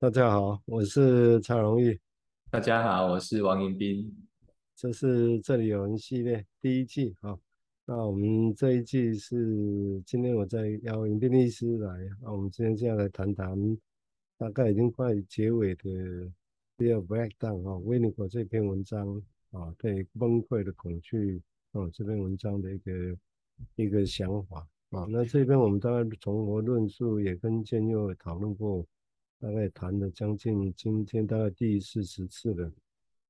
大家好，我是蔡荣玉。大家好，我是王迎宾。这是这里有人系列第一季啊。那我们这一季是今天我在邀迎宾律师来啊。我们今天就要来谈谈大概已经快结尾的《Fear of Breakdown》啊，维尼口这篇文章啊，对崩溃的恐惧啊这篇文章的一个一个想法啊。那这边我们大概从我论述也跟建佑讨论过。大概谈了将近今天大概第四十次了，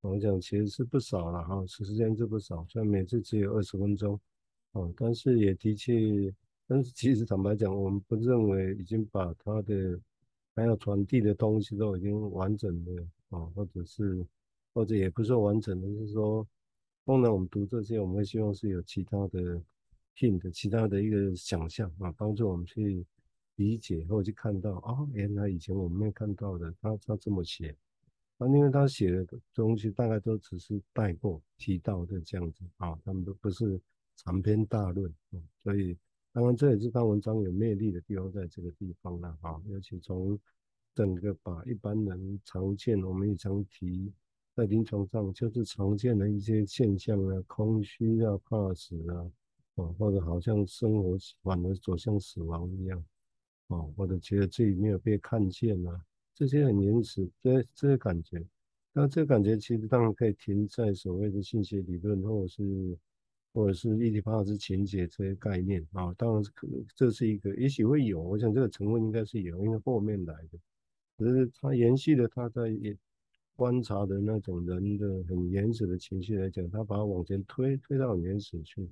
我讲其实是不少了哈，时间是不少，虽然每次只有二十分钟，哦，但是也的确，但是其实坦白讲，我们不认为已经把他的还要传递的东西都已经完整的啊，或者是或者也不是说完整的，就是说，当然我们读这些，我们会希望是有其他的 hint，其他的一个想象啊，帮助我们去。理解或者去看到、哦，原来以前我们没看到的，他他这么写，啊，因为他写的东西大概都只是带过提到的这样子啊，他们都不是长篇大论，嗯，所以当然这也是他文章有魅力的地方，在这个地方了啊，尤其从整个把一般人常见，我们也常提在临床上就是常见的一些现象啊，空虚啊，怕死啊，啊，或者好像生活反而走向死亡一样。哦，或者觉得自己没有被看见啊，这些很原始，这这些感觉，那这感觉其实当然可以停在所谓的信息理论，或者是或者是伊底帕斯情节这些概念。啊，当然是可这是一个，也许会有，我想这个成分应该是有，因为后面来的，只是他延续了他在观察的那种人的很原始的情绪来讲，他把它往前推，推到很原始去，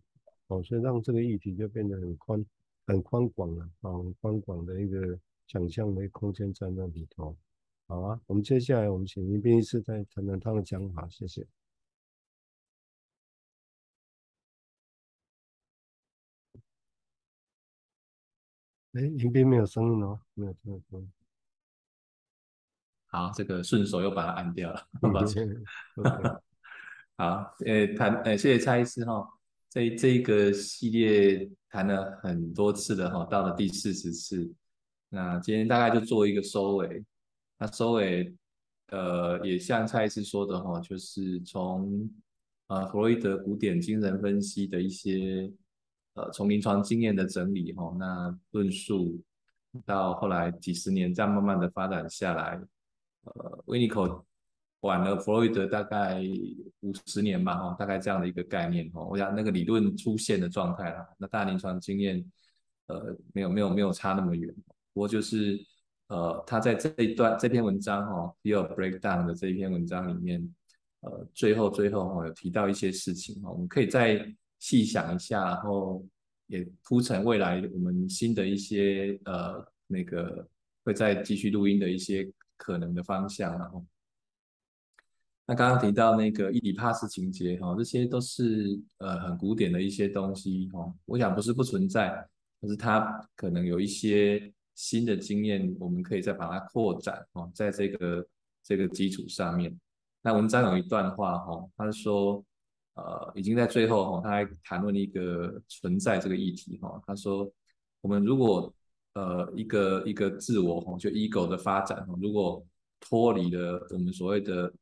哦，所以让这个议题就变得很宽。很宽广的，啊，很宽广的一个想象的空间在那里头。好啊，我们接下来我们请迎宾医师再谈谈他的讲法，谢谢。哎，迎宾没有声音哦，没有听到声音。好，这个顺手又把它按掉了，抱歉。好，呃，谈，呃，谢谢蔡医师哈。这这个系列谈了很多次了哈，到了第四十次，那今天大概就做一个收尾。那收尾，呃，也像蔡医师说的哈，就是从呃弗洛伊德古典精神分析的一些呃从临床经验的整理哈，那论述到后来几十年这样慢慢的发展下来，呃，维尼口。晚了弗洛伊德大概五十年吧，哈，大概这样的一个概念，哈，我想那个理论出现的状态啦，那大临床经验，呃，没有没有没有差那么远，不过就是，呃，他在这一段这篇文章，哈，Fear of Breakdown 的这一篇文章里面，呃，最后最后哈有提到一些事情，哈，我们可以再细想一下，然后也铺陈未来我们新的一些呃那个会再继续录音的一些可能的方向，然后。那刚刚提到那个伊底帕斯情节哈，这些都是呃很古典的一些东西哈。我想不是不存在，可是它可能有一些新的经验，我们可以再把它扩展哦，在这个这个基础上面。那文章有一段话哈，他说呃已经在最后哈，他还谈论一个存在这个议题哈。他说我们如果呃一个一个自我哈，就 ego 的发展哈，如果脱离了我们所谓的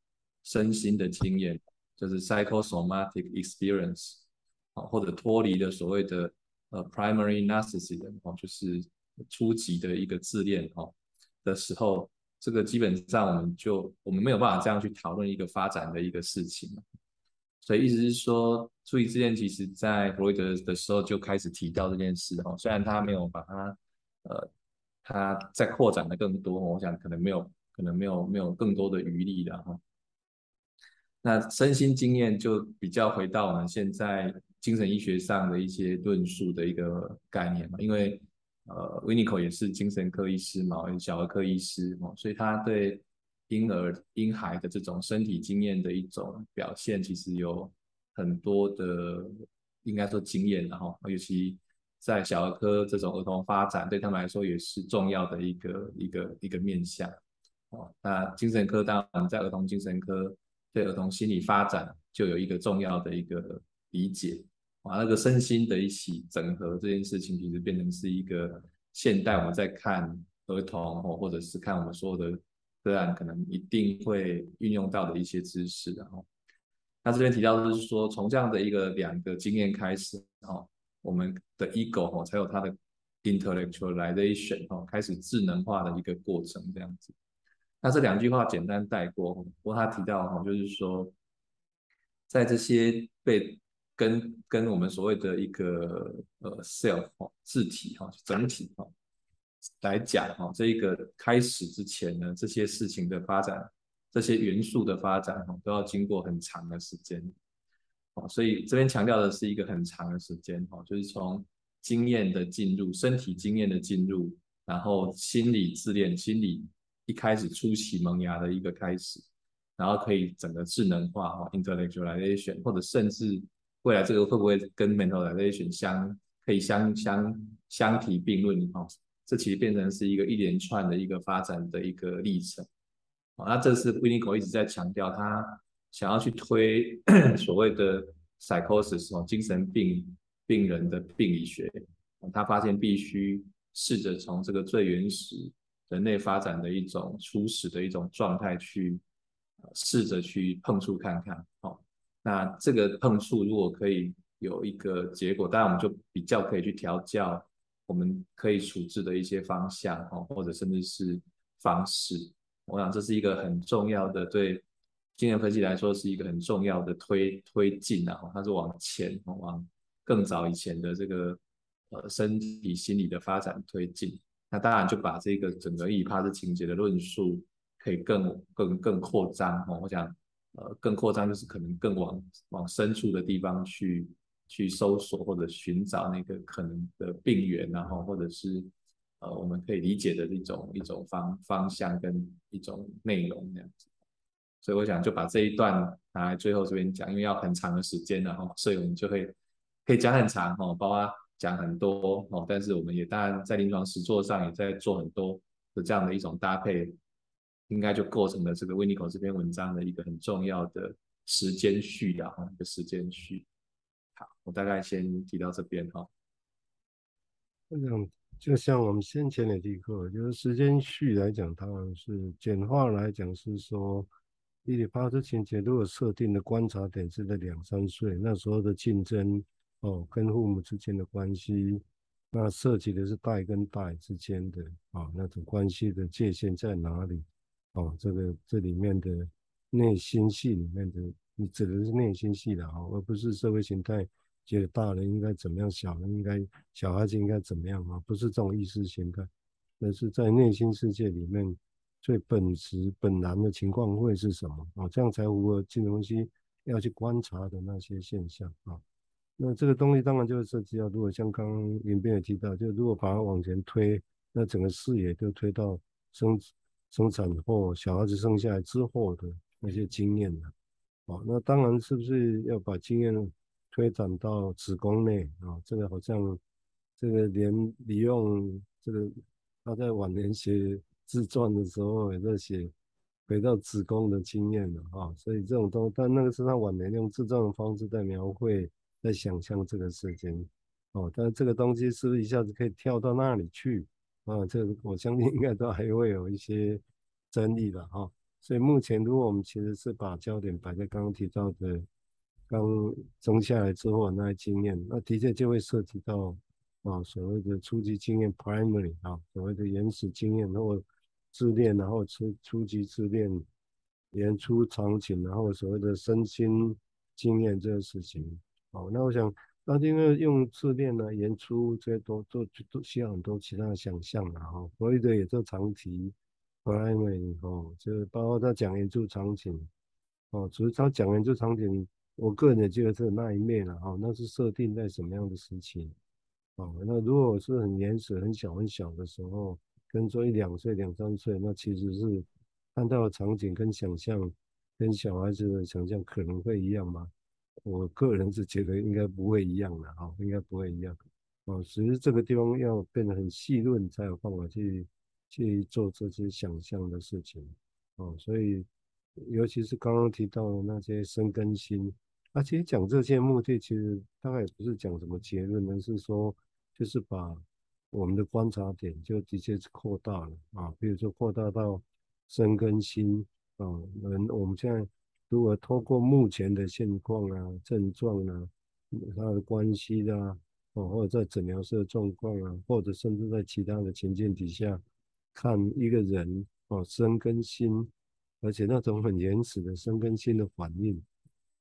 身心的经验，就是 psychosomatic experience，啊，或者脱离了所谓的呃 primary narcissism，哦，就是初级的一个自恋，哦的时候，这个基本上我们就我们没有办法这样去讨论一个发展的一个事情。所以意思是说，初级自恋其实在弗洛伊德的时候就开始提到这件事，哦，虽然他没有把它呃他再扩展的更多，我想可能没有可能没有没有更多的余力的哈。那身心经验就比较回到我们现在精神医学上的一些论述的一个概念嘛，因为呃，维尼口也是精神科医师嘛，小儿科医师嘛，所以他对婴儿婴孩的这种身体经验的一种表现，其实有很多的应该说经验，然后尤其在小儿科这种儿童发展，对他们来说也是重要的一个一个一个面向哦。那精神科当然在儿童精神科。对儿童心理发展就有一个重要的一个理解把，那个身心的一起整合这件事情，其实变成是一个现代我们在看儿童或或者是看我们所有的个案可能一定会运用到的一些知识，然后，他这边提到的是说，从这样的一个两个经验开始，哈，我们的 ego 哈才有它的 intellectualization 哈，开始智能化的一个过程这样子。那这两句话简单带过，不过他提到哈，就是说，在这些被跟跟我们所谓的一个呃 self 哈自体哈整体哈。来讲哈，这一个开始之前呢，这些事情的发展，这些元素的发展哈，都要经过很长的时间，哦，所以这边强调的是一个很长的时间哈，就是从经验的进入，身体经验的进入，然后心理自恋，心理一开始初期萌芽的一个开始，然后可以整个智能化哈，intellectualization，或者甚至未来这个会不会跟 mentalization 相可以相相相提并论哈？这其实变成是一个一连串的一个发展的一个历程，啊，那这是 Winnicott 一直在强调，他想要去推 所谓的 psychosis 哦，精神病病人的病理学，他发现必须试着从这个最原始人类发展的一种初始的一种状态去试着去碰触看看，哦，那这个碰触如果可以有一个结果，当然我们就比较可以去调教。我们可以处置的一些方向，哦或者甚至是方式，我想这是一个很重要的，对精神分析来说是一个很重要的推推进啊，它是往前，往更早以前的这个呃身体心理的发展推进。那当然就把这个整个伊底帕斯情节的论述可以更更更扩张哦，我想呃更扩张就是可能更往往深处的地方去。去搜索或者寻找那个可能的病源，然后或者是呃我们可以理解的一种一种方方向跟一种内容这样子。所以我想就把这一段拿来最后这边讲，因为要很长的时间，然后所以我们就会可以讲很长哦，包括讲很多哦，但是我们也当然在临床实作上也在做很多的这样的一种搭配，应该就构成了这个 Winnicott 这篇文章的一个很重要的时间序的哈，一个时间序。好，我大概先提到这边哈。我想，就像我们先前的提过，就是时间序来讲，当然是简化来讲是说，伊底帕斯情节如果设定的观察点是在两三岁，那时候的竞争哦，跟父母之间的关系，那涉及的是代跟代之间的啊、那种关系的界限在哪里？哦，这个这里面的内心戏里面的。你指的是内心戏的哈，而不是社会形态觉得大人应该怎么样，小人应该小孩子应该怎么样啊？不是这种意识形态，而是在内心世界里面最本质本然的情况会是什么啊？这样才符合金融分析要去观察的那些现象啊。那这个东西当然就会涉及到，如果像刚刚林斌也提到，就如果把它往前推，那整个视野就推到生生产后小孩子生下来之后的那些经验了。哦，那当然是不是要把经验推展到子宫内啊？这个好像这个连李用这个他在晚年写自传的时候也在写回到子宫的经验了啊。所以这种东，但那个是他晚年用自传的方式在描绘，在想象这个事情。哦，但是这个东西是不是一下子可以跳到那里去啊？这我相信应该都还会有一些争议的哈。所以目前，如果我们其实是把焦点摆在刚刚提到的刚生下来之后的那些经验，那的确就会涉及到啊所谓的初级经验 （primary） 啊，所谓的原始经验，然后自恋，然后初初级自恋，原初场景，然后所谓的身心经验这个事情。好，那我想，那因为用自恋呢，演出这些都都都需要很多其他的想象了哈。所以的也做长题。primary 哦，就是包括他讲原初场景哦，只是他讲原初场景，我个人也觉得是那一面了哈，那是设定在什么样的时期哦？那如果是很原始、很小很小的时候，跟说一两岁、两三岁，那其实是看到的场景跟想象，跟小孩子的想象可能会一样吗？我个人是觉得应该不会一样的哈，应该不会一样哦。只是这个地方要变得很细论，才有办法去。去做这些想象的事情，哦，所以尤其是刚刚提到的那些身跟心，啊，其实讲这些目的，其实大概也不是讲什么结论，而是说，就是把我们的观察点就直接扩大了啊，比如说扩大到身跟心啊，人我们现在如果透过目前的现况啊、症状啊、它的关系啊，哦，或者在诊疗室的状况啊，或者甚至在其他的情境底下，看一个人哦，身跟心，而且那种很原始的身跟心的反应，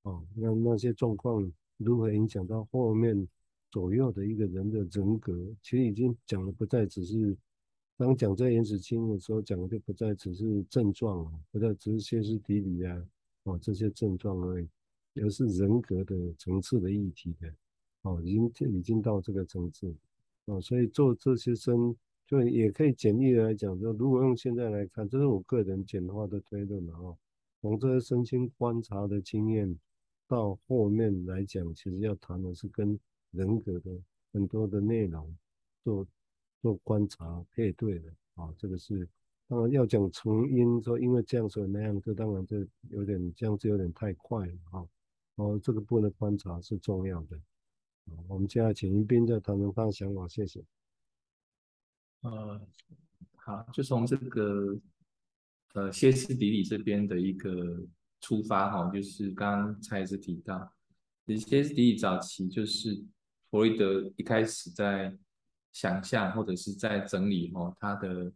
哦，那那些状况如何影响到后面左右的一个人的人格，其实已经讲的不再只是。当讲这原始轻的时候，讲的就不再只是症状，不再只是歇斯底里啊，哦这些症状而已，而是人格的层次的议题的，哦已经已经到这个层次，哦所以做这些生，就也可以简易的来讲，说如果用现在来看，这是我个人简化的推论了哦，从这些身心观察的经验到后面来讲，其实要谈的是跟人格的很多的内容做。做观察配对的啊，这个是当然要讲成因，说因为这样所以那样，这当然这有点这样子有点太快了啊。哦，这个部分的观察是重要的。我们现在请一斌再谈谈他的想法，谢谢。呃，好，就从这个呃歇斯底里这边的一个出发哈，就是刚刚蔡医师提到，歇斯底里早期就是弗洛伊德一开始在。想象或者是在整理哦，他的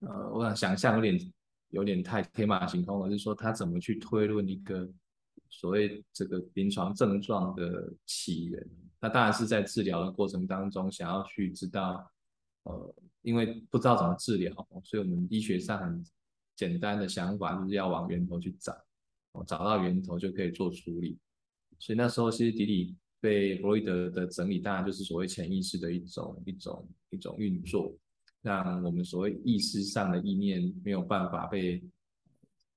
呃，我想想象有点有点太天马行空了，就是说他怎么去推论一个所谓这个临床症状的起源？那当然是在治疗的过程当中，想要去知道，呃，因为不知道怎么治疗，所以我们医学上很简单的想法就是要往源头去找，找到源头就可以做处理。所以那时候歇斯底里。被弗洛伊德的整理，当然就是所谓潜意识的一种一种一种运作，让我们所谓意识上的意念没有办法被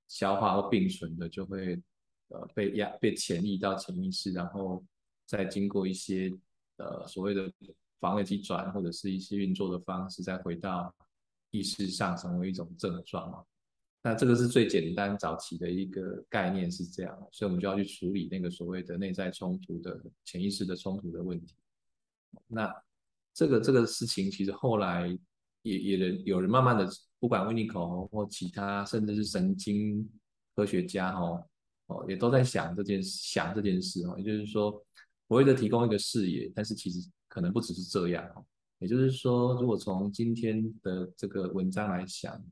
消化或并存的，就会呃被压被潜移到潜意识，然后再经过一些呃所谓的防卫机转或者是一些运作的方式，再回到意识上成为一种症状嘛。那这个是最简单早期的一个概念是这样，所以我们就要去处理那个所谓的内在冲突的潜意识的冲突的问题。那这个这个事情其实后来也也人有人慢慢的，不管维尼口红或其他甚至是神经科学家哦哦也都在想这件想这件事哦，也就是说，我为了提供一个视野，但是其实可能不只是这样哦，也就是说，如果从今天的这个文章来想。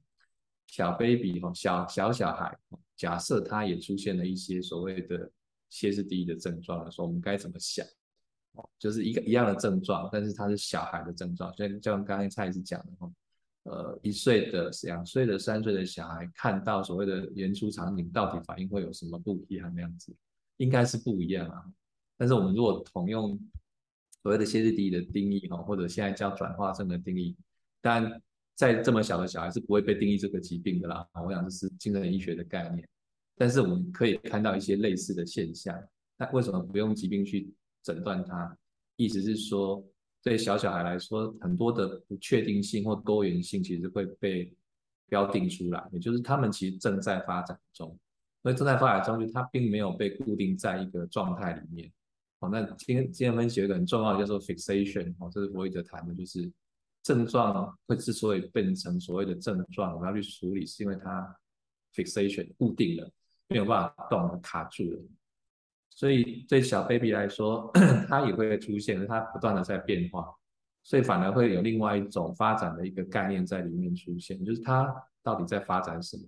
小 baby 哈，小小小孩，假设他也出现了一些所谓的歇斯底里的症状的时候，我们该怎么想？哦，就是一个一样的症状，但是他是小孩的症状，所以就像刚才蔡医师讲的哈，呃，一岁的、两岁的、三岁的小孩看到所谓的演出场景，到底反应会有什么不一样？那样子应该是不一样啊。但是我们如果同用所谓的歇斯底里的定义哈，或者现在叫转化症的定义，但在这么小的小孩是不会被定义这个疾病的啦，我想这是精神医学的概念。但是我们可以看到一些类似的现象，那为什么不用疾病去诊断它？意思是说，对小小孩来说，很多的不确定性或多元性其实会被标定出来，也就是他们其实正在发展中。所以正在发展中，就他并没有被固定在一个状态里面。好，那今天今天分析有一个很重要的叫做 fixation，哦，这是弗洛伊德谈的，就是。症状会之所以变成所谓的症状，我们要去处理，是因为它 fixation 固定了，没有办法动，卡住了。所以对小 baby 来说，它也会出现，它不断的在变化，所以反而会有另外一种发展的一个概念在里面出现，就是它到底在发展什么？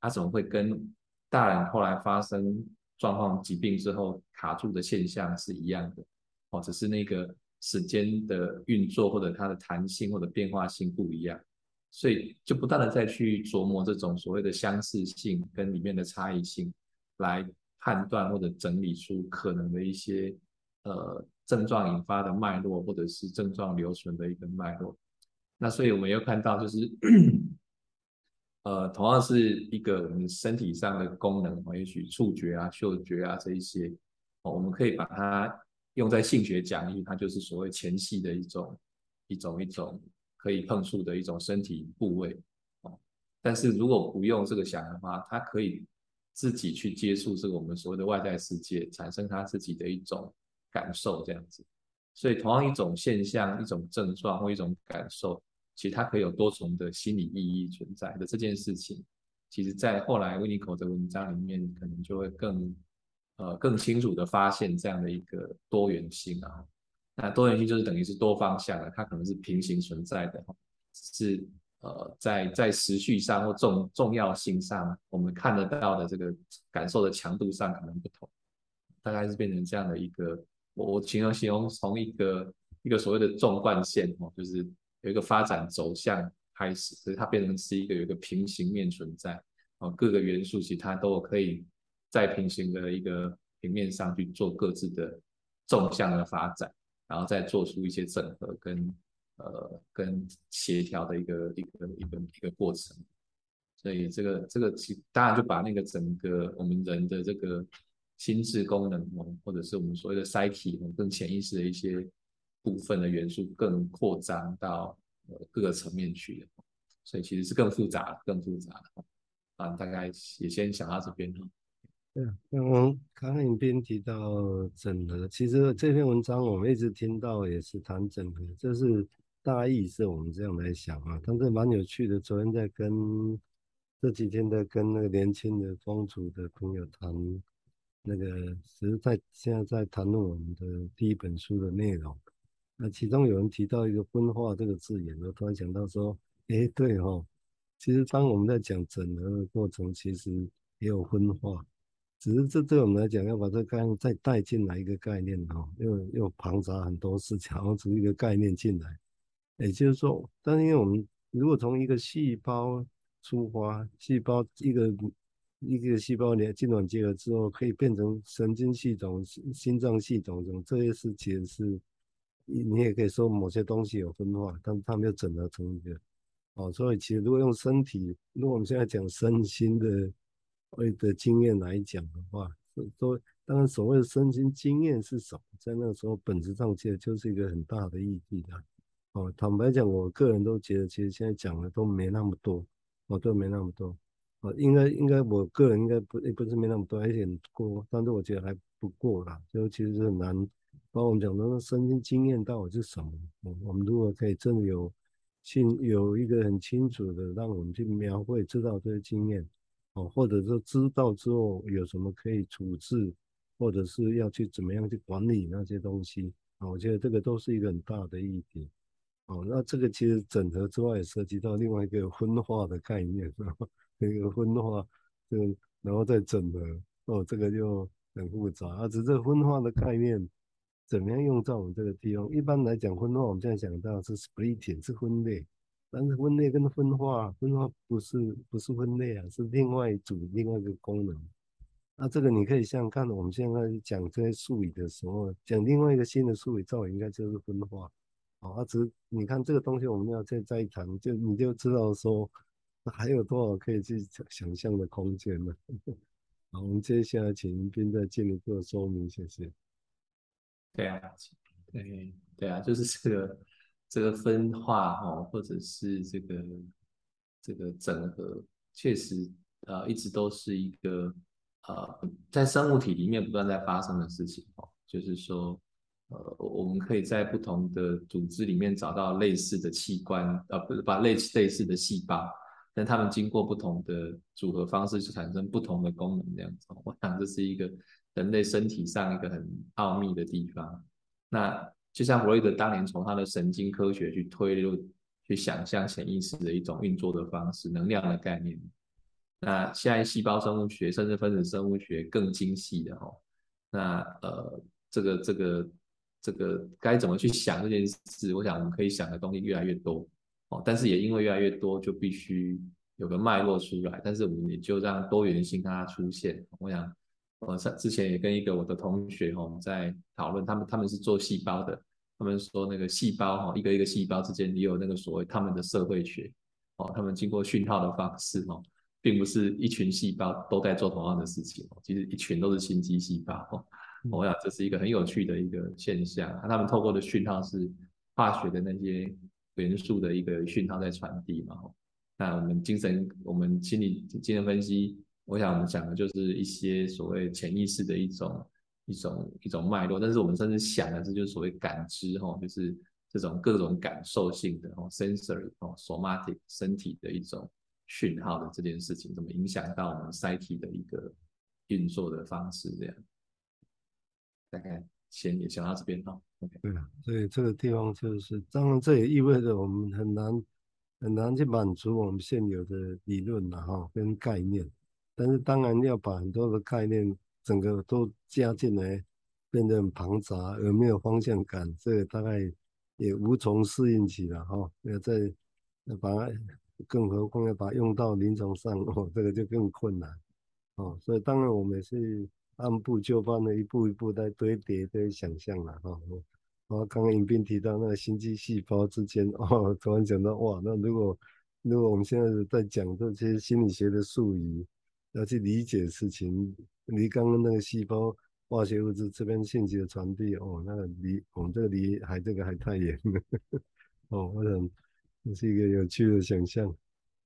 它怎么会跟大人后来发生状况、疾病之后卡住的现象是一样的？哦，只是那个。时间的运作或者它的弹性或者变化性不一样，所以就不断的再去琢磨这种所谓的相似性跟里面的差异性，来判断或者整理出可能的一些呃症状引发的脉络或者是症状留存的一个脉络。那所以我们又看到就是 呃同样是一个我们身体上的功能，也许触觉啊、嗅觉啊这一些，我们可以把它。用在性学讲义，它就是所谓前戏的一种一种一种可以碰触的一种身体部位。但是如果不用这个想的话，它可以自己去接触这个我们所谓的外在世界，产生他自己的一种感受这样子。所以同样一种现象、一种症状或一种感受，其实它可以有多重的心理意义存在的这件事情，其实在后来 Winnicott 的文章里面，可能就会更呃更清楚的发现这样的一个多元性啊。那多元性就是等于是多方向的，它可能是平行存在的，是呃在在时序上或重重要性上，我们看得到的这个感受的强度上可能不同，大概是变成这样的一个，我我形容形容从一个一个所谓的纵贯线哦，就是有一个发展走向开始，所以它变成是一个有一个平行面存在哦，各个元素其实它都可以在平行的一个平面上去做各自的纵向的发展。然后再做出一些整合跟呃跟协调的一个一个一个一个过程，所以这个这个其当然就把那个整个我们人的这个心智功能哦，或者是我们所谓的 psyche 更潜意识的一些部分的元素更扩张到呃各个层面去了，所以其实是更复杂更复杂的啊，大概也先想到这边哈。对啊，刚刚康颖斌提到整合，其实这篇文章我们一直听到也是谈整合，这是大意是我们这样来想啊，但是蛮有趣的。昨天在跟这几天在跟那个年轻的风族的朋友谈那个，只是在现在在谈论我们的第一本书的内容。那其中有人提到一个分化这个字眼，我突然想到说，哎，对哦，其实当我们在讲整合的过程，其实也有分化。只是这对我们来讲，要把这个概念再带进来一个概念哦，又又庞杂很多事情，然后从一个概念进来，也就是说，但是因为我们如果从一个细胞出发，细胞一个一个细胞连精卵结合之后，可以变成神经系统、心心脏系统这种这些事情是，你也可以说某些东西有分化，但它没有整合成一个，哦，所以其实如果用身体，如果我们现在讲身心的。谓的经验来讲的话，说当然所谓的身心经验是什么，在那个时候本质上其实就是一个很大的议题的。哦，坦白讲，我个人都觉得，其实现在讲的都没那么多，哦，都没那么多。哦，应该应该，我个人应该不也不是没那么多，而且过，但是我觉得还不过啦，就其实是很难。把我们讲的那身心经验到底是什么？我我们如果可以真的有清有一个很清楚的，让我们去描绘知道这些经验。哦，或者说知道之后有什么可以处置，或者是要去怎么样去管理那些东西啊？我觉得这个都是一个很大的议题。哦，那这个其实整合之外也涉及到另外一个分化的概念，是吧？那个分化，就然后再整合，哦，这个就很复杂。啊，只是这分化的概念怎么样用在我们这个地方？一般来讲，分化我们现在想到是 splitting，是分裂。但是分裂跟分化，分化不是不是分裂啊，是另外一组另外一个功能。那这个你可以像看，我们现在讲这些术语的时候，讲另外一个新的术语，照应该就是分化。啊，只你看这个东西，我们要再再谈，就你就知道说还有多少可以去想象的空间呢。好，我们接下来请云斌再进一步说明，谢谢。对啊，对对啊，就是这个。这个分化哈，或者是这个这个整合，确实呃一直都是一个呃在生物体里面不断在发生的事情哦。就是说呃我们可以在不同的组织里面找到类似的器官，呃不是把类似类似的细胞，但它们经过不同的组合方式，就产生不同的功能这样子。我想这是一个人类身体上一个很奥秘的地方。那就像弗洛伊德当年从他的神经科学去推论、去想象潜意识的一种运作的方式、能量的概念。那现在细胞生物学甚至分子生物学更精细的哦，那呃，这个这个这个该怎么去想这件事？我想我们可以想的东西越来越多哦，但是也因为越来越多，就必须有个脉络出来。但是我们也就让多元性它出现。我想。我上之前也跟一个我的同学哈，我们在讨论，他们他们是做细胞的，他们说那个细胞哈，一个一个细胞之间也有那个所谓他们的社会学哦，他们经过讯号的方式哈，并不是一群细胞都在做同样的事情，其实一群都是心肌细胞，我想这是一个很有趣的一个现象，他们透过的讯号是化学的那些元素的一个讯号在传递嘛，那我们精神，我们心理精神分析。我想我们讲的就是一些所谓潜意识的一种一种一种脉络，但是我们甚至想的是就是所谓感知哈，就是这种各种感受性的哦，sensory 哦，somatic 身体的一种讯号的这件事情，怎么影响到我们 Psyche 的一个运作的方式，这样。大概先也讲到这边哈。OK。对啊，所以这个地方就是，当然这也意味着我们很难很难去满足我们现有的理论然后跟概念，但是当然要把很多的概念整个都加进来，变得很庞杂而没有方向感，这个大概也无从适应起了哈。要再把它，更何况要把用到临床上 哦，这个就更困难哦。所以当然我们也是。按部就班的，一步一步在堆叠、堆想象了哈。然后刚刚尹斌提到那个心肌细胞之间，哦，突然想到哇，那如果如果我们现在在讲这些心理学的术语，要去理解事情，离刚刚那个细胞化学物质这边信息的传递，哦，那个离我们这个离还这个还太远了。哦，我想这是一个有趣的想象。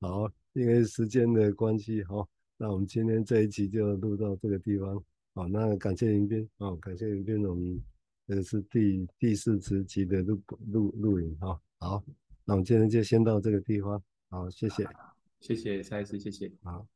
好，因为时间的关系，哈，那我们今天这一集就录到这个地方。好，那感谢林斌，哦，感谢林斌，我们这是第第四十集的录录录影，哈，好，那我们今天就先到这个地方，好，谢谢，谢谢下一次，谢谢，好。